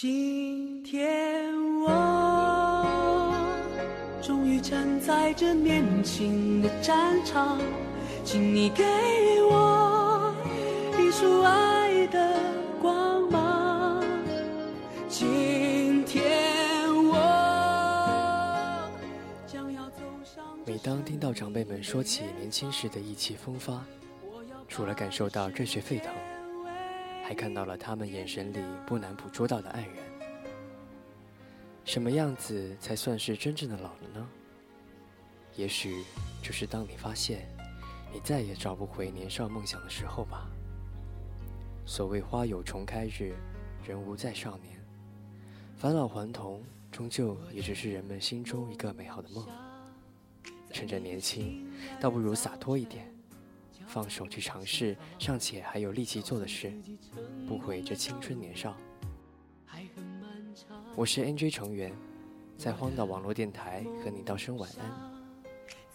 今天我终于站在这年轻的战场，请你给我一束爱的光芒。今天我将要走上。每当听到长辈们说起年轻时的意气风发，除了感受到热血沸腾。还看到了他们眼神里不难捕捉到的黯然。什么样子才算是真正的老了呢？也许就是当你发现，你再也找不回年少梦想的时候吧。所谓花有重开日，人无再少年。返老还童，终究也只是人们心中一个美好的梦。趁着年轻，倒不如洒脱一点。放手去尝试尚且还有力气做的事，不悔这青春年少。我是 NJ 成员，在荒岛网络电台和你道声晚安。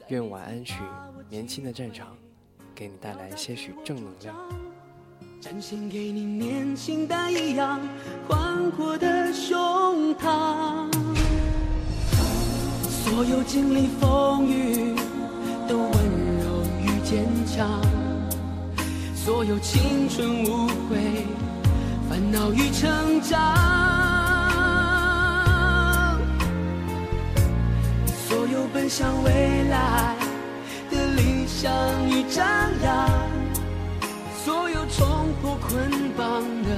愿晚安曲《年轻的战场》给你带来些许正能量。展现给你年轻的一样宽阔的胸膛，所有经历风雨所有青春无悔，烦恼与成长，所有奔向未来的理想与张扬，所有冲破捆绑的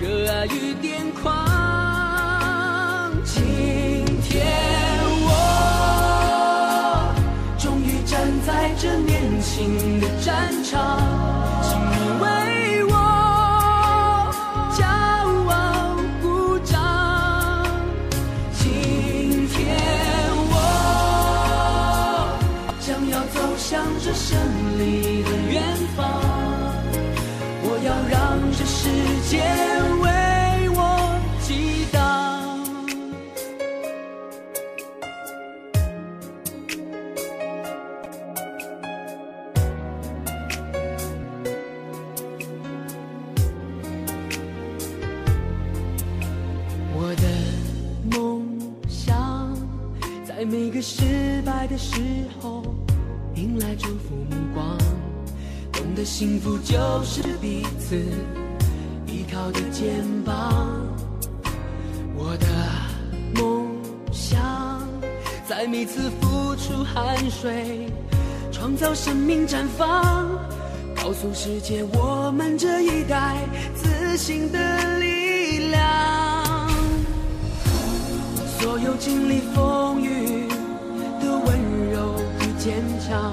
热爱与癫狂。今天我终于站在这年轻的战场。胜利的远方，我要让这世界为我激荡。我的梦想，在每个失败的时候。祝福目光，懂得幸福就是彼此依靠的肩膀。我的梦想，在每次付出汗水，创造生命绽放，告诉世界我们这一代自信的力量。所有经历风雨的温柔与。坚强，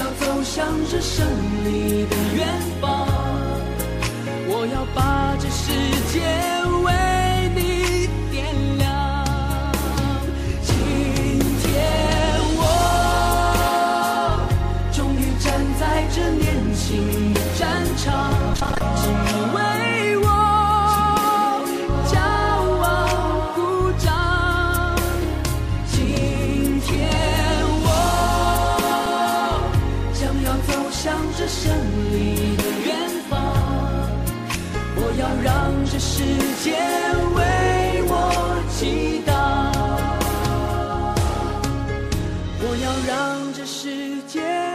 要走向这胜利的远方，我要把这世界。世界为我祈祷，我要让这世界。